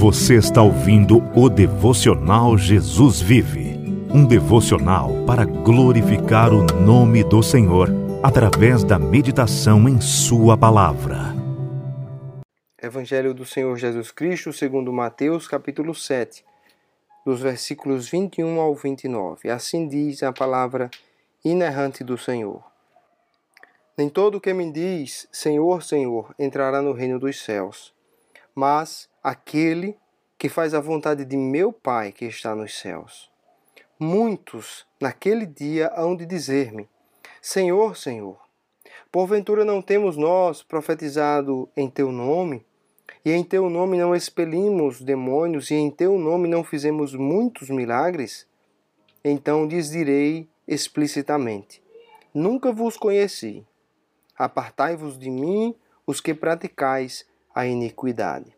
Você está ouvindo o devocional Jesus Vive, um devocional para glorificar o nome do Senhor através da meditação em Sua palavra. Evangelho do Senhor Jesus Cristo, segundo Mateus, capítulo 7, dos versículos 21 ao 29. Assim diz a palavra inerrante do Senhor. Nem todo que me diz Senhor, Senhor entrará no reino dos céus, mas aquele que faz a vontade de meu Pai que está nos céus. Muitos naquele dia hão de dizer-me: Senhor, Senhor, porventura não temos nós profetizado em teu nome? E em teu nome não expelimos demônios, e em teu nome não fizemos muitos milagres? Então lhes direi explicitamente: Nunca vos conheci. Apartai-vos de mim, os que praticais a iniquidade.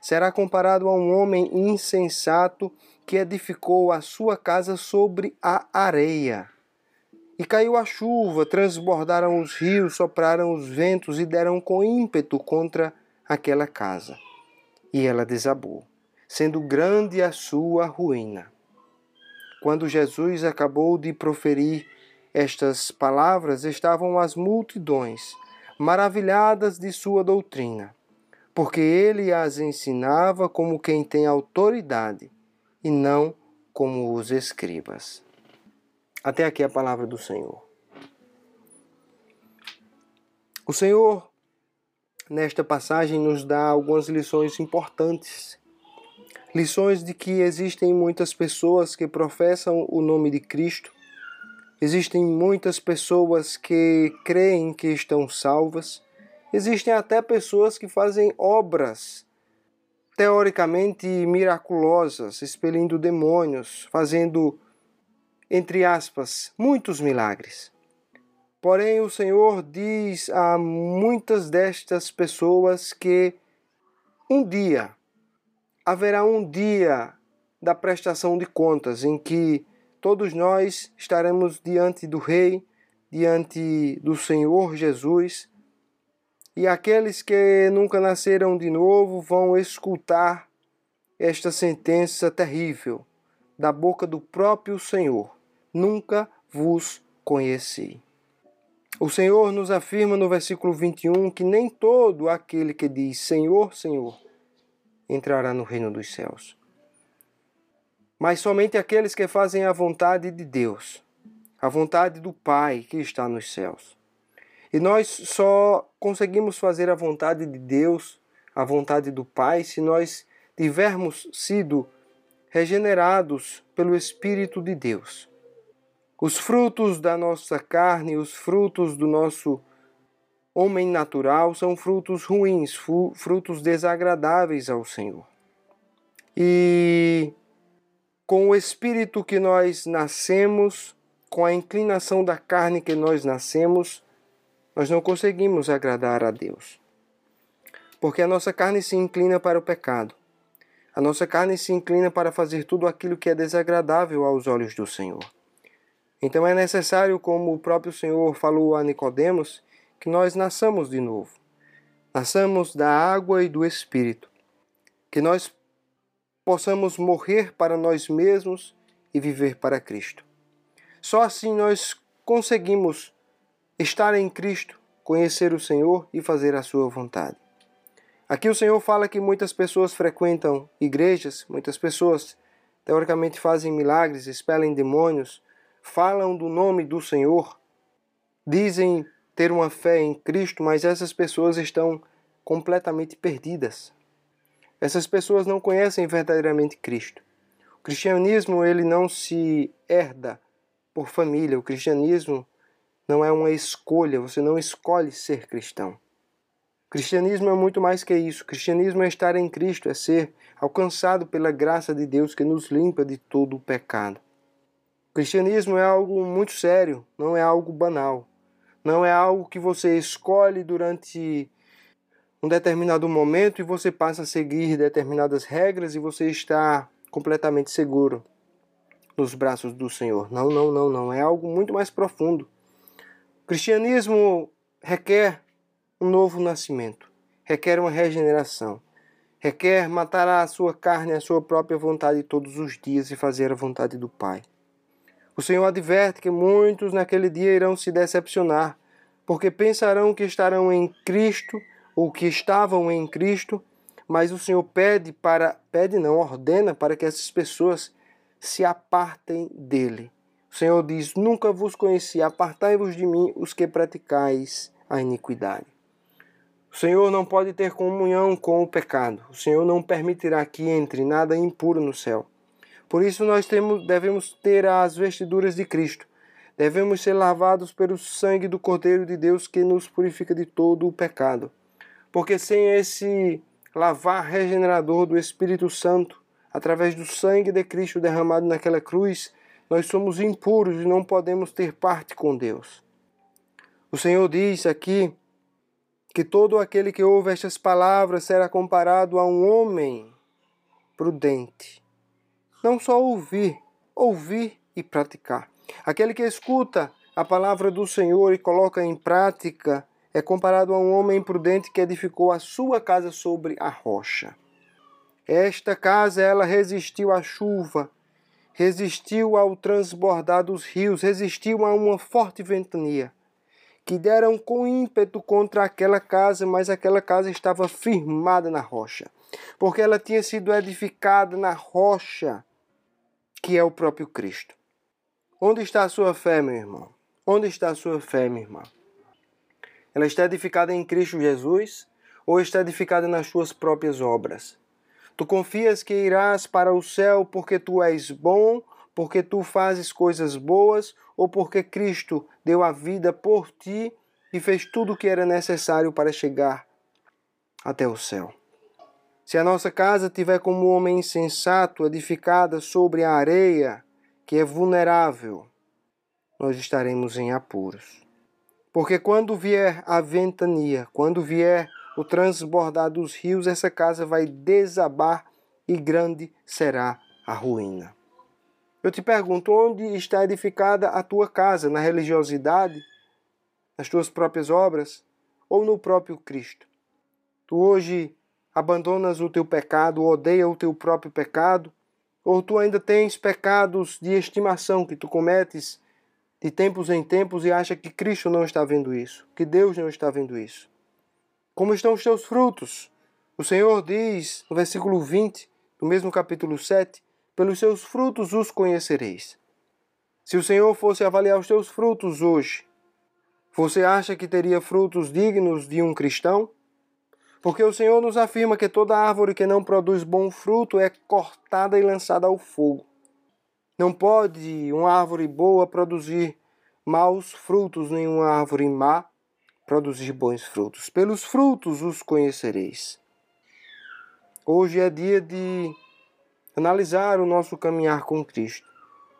será comparado a um homem insensato que edificou a sua casa sobre a areia. E caiu a chuva, transbordaram os rios, sopraram os ventos e deram com ímpeto contra aquela casa. E ela desabou, sendo grande a sua ruína. Quando Jesus acabou de proferir estas palavras estavam as multidões, maravilhadas de sua doutrina, porque ele as ensinava como quem tem autoridade e não como os escribas. Até aqui a palavra do Senhor. O Senhor, nesta passagem, nos dá algumas lições importantes. Lições de que existem muitas pessoas que professam o nome de Cristo, Existem muitas pessoas que creem que estão salvas. Existem até pessoas que fazem obras teoricamente miraculosas, expelindo demônios, fazendo, entre aspas, muitos milagres. Porém, o Senhor diz a muitas destas pessoas que um dia haverá um dia da prestação de contas em que todos nós estaremos diante do Rei, diante do Senhor Jesus, e aqueles que nunca nasceram de novo vão escutar esta sentença terrível da boca do próprio Senhor: Nunca vos conheci. O Senhor nos afirma no versículo 21 que nem todo aquele que diz Senhor, Senhor entrará no reino dos céus mas somente aqueles que fazem a vontade de Deus, a vontade do Pai que está nos céus. E nós só conseguimos fazer a vontade de Deus, a vontade do Pai, se nós tivermos sido regenerados pelo Espírito de Deus. Os frutos da nossa carne, os frutos do nosso homem natural são frutos ruins, frutos desagradáveis ao Senhor. E com o espírito que nós nascemos, com a inclinação da carne que nós nascemos, nós não conseguimos agradar a Deus. Porque a nossa carne se inclina para o pecado. A nossa carne se inclina para fazer tudo aquilo que é desagradável aos olhos do Senhor. Então é necessário, como o próprio Senhor falou a Nicodemos, que nós nasçamos de novo. Nasçamos da água e do espírito. Que nós possamos morrer para nós mesmos e viver para Cristo. Só assim nós conseguimos estar em Cristo, conhecer o Senhor e fazer a sua vontade. Aqui o Senhor fala que muitas pessoas frequentam igrejas, muitas pessoas teoricamente fazem milagres, expelem demônios, falam do nome do Senhor, dizem ter uma fé em Cristo, mas essas pessoas estão completamente perdidas. Essas pessoas não conhecem verdadeiramente Cristo. O cristianismo ele não se herda por família. O cristianismo não é uma escolha. Você não escolhe ser cristão. Cristianismo é muito mais que isso. Cristianismo é estar em Cristo, é ser alcançado pela graça de Deus que nos limpa de todo o pecado. Cristianismo é algo muito sério, não é algo banal. Não é algo que você escolhe durante um determinado momento e você passa a seguir determinadas regras e você está completamente seguro nos braços do Senhor. Não, não, não, não. É algo muito mais profundo. Cristianismo requer um novo nascimento, requer uma regeneração, requer matar a sua carne, a sua própria vontade todos os dias e fazer a vontade do Pai. O Senhor adverte que muitos naquele dia irão se decepcionar, porque pensarão que estarão em Cristo ou que estavam em Cristo, mas o Senhor pede para, pede não, ordena para que essas pessoas se apartem dele. O Senhor diz: Nunca vos conheci, apartai-vos de mim os que praticais a iniquidade. O Senhor não pode ter comunhão com o pecado. O Senhor não permitirá que entre nada impuro no céu. Por isso nós temos, devemos ter as vestiduras de Cristo. Devemos ser lavados pelo sangue do Cordeiro de Deus que nos purifica de todo o pecado. Porque sem esse lavar regenerador do Espírito Santo, através do sangue de Cristo derramado naquela cruz, nós somos impuros e não podemos ter parte com Deus. O Senhor diz aqui que todo aquele que ouve estas palavras será comparado a um homem prudente. Não só ouvir, ouvir e praticar. Aquele que escuta a palavra do Senhor e coloca em prática é comparado a um homem prudente que edificou a sua casa sobre a rocha. Esta casa ela resistiu à chuva, resistiu ao transbordar dos rios, resistiu a uma forte ventania, que deram com ímpeto contra aquela casa, mas aquela casa estava firmada na rocha, porque ela tinha sido edificada na rocha, que é o próprio Cristo. Onde está a sua fé, meu irmão? Onde está a sua fé, minha irmã? Ela está edificada em Cristo Jesus ou está edificada nas tuas próprias obras? Tu confias que irás para o céu porque tu és bom, porque tu fazes coisas boas ou porque Cristo deu a vida por ti e fez tudo o que era necessário para chegar até o céu? Se a nossa casa tiver como um homem insensato, edificada sobre a areia, que é vulnerável, nós estaremos em apuros. Porque quando vier a ventania, quando vier o transbordar dos rios, essa casa vai desabar e grande será a ruína. Eu te pergunto, onde está edificada a tua casa? Na religiosidade? Nas tuas próprias obras? Ou no próprio Cristo? Tu hoje abandonas o teu pecado, odeia o teu próprio pecado? Ou tu ainda tens pecados de estimação que tu cometes de tempos em tempos e acha que Cristo não está vendo isso, que Deus não está vendo isso. Como estão os teus frutos? O Senhor diz no versículo 20, do mesmo capítulo 7, pelos seus frutos os conhecereis. Se o Senhor fosse avaliar os teus frutos hoje, você acha que teria frutos dignos de um cristão? Porque o Senhor nos afirma que toda árvore que não produz bom fruto é cortada e lançada ao fogo. Não pode uma árvore boa produzir maus frutos, nem uma árvore má produzir bons frutos. Pelos frutos os conhecereis. Hoje é dia de analisar o nosso caminhar com Cristo,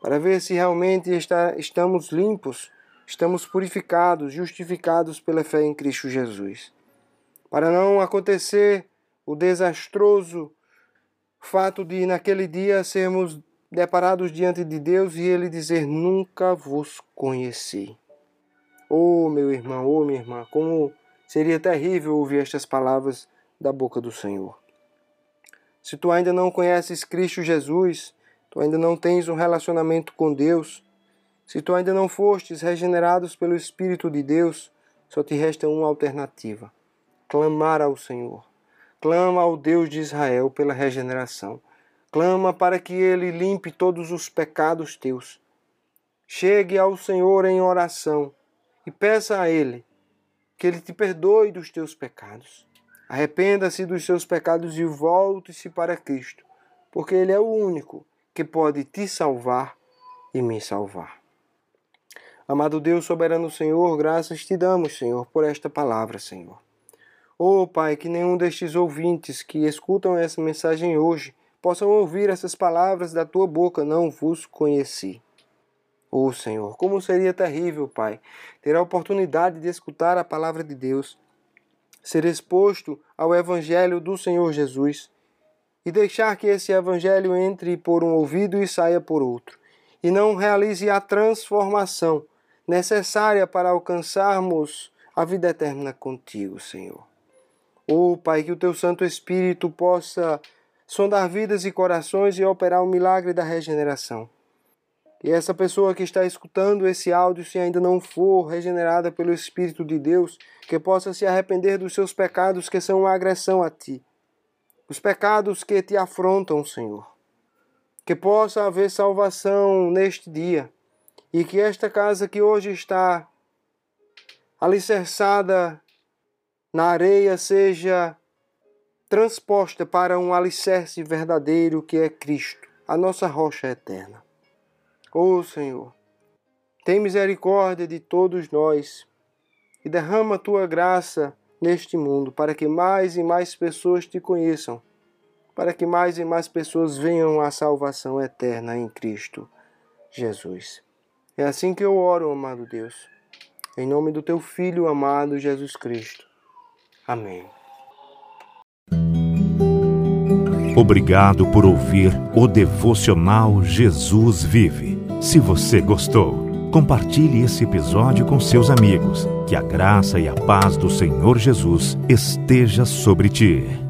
para ver se realmente está, estamos limpos, estamos purificados, justificados pela fé em Cristo Jesus. Para não acontecer o desastroso fato de naquele dia sermos deparados diante de Deus e ele dizer: Nunca vos conheci. Oh, meu irmão, oh, minha irmã, como seria terrível ouvir estas palavras da boca do Senhor. Se tu ainda não conheces Cristo Jesus, tu ainda não tens um relacionamento com Deus, se tu ainda não fostes regenerados pelo Espírito de Deus, só te resta uma alternativa: clamar ao Senhor. Clama ao Deus de Israel pela regeneração. Clama para que ele limpe todos os pecados teus. Chegue ao Senhor em oração e peça a ele que ele te perdoe dos teus pecados. Arrependa-se dos seus pecados e volte-se para Cristo, porque ele é o único que pode te salvar e me salvar. Amado Deus, soberano Senhor, graças te damos, Senhor, por esta palavra, Senhor. Oh, Pai, que nenhum destes ouvintes que escutam essa mensagem hoje possam ouvir essas palavras da tua boca, não vos conheci. Oh, Senhor, como seria terrível, Pai, ter a oportunidade de escutar a palavra de Deus, ser exposto ao Evangelho do Senhor Jesus e deixar que esse Evangelho entre por um ouvido e saia por outro, e não realize a transformação necessária para alcançarmos a vida eterna contigo, Senhor. Oh, Pai, que o teu Santo Espírito possa sondar vidas e corações e operar o milagre da regeneração. Que essa pessoa que está escutando esse áudio, se ainda não for regenerada pelo Espírito de Deus, que possa se arrepender dos seus pecados que são uma agressão a Ti, os pecados que te afrontam, Senhor. Que possa haver salvação neste dia e que esta casa que hoje está alicerçada na areia seja transposta para um alicerce verdadeiro que é Cristo, a nossa rocha eterna. Oh, Senhor, tem misericórdia de todos nós e derrama tua graça neste mundo para que mais e mais pessoas te conheçam, para que mais e mais pessoas venham à salvação eterna em Cristo Jesus. É assim que eu oro, amado Deus, em nome do teu Filho amado Jesus Cristo. Amém. Obrigado por ouvir o devocional Jesus Vive. Se você gostou, compartilhe esse episódio com seus amigos. Que a graça e a paz do Senhor Jesus esteja sobre ti.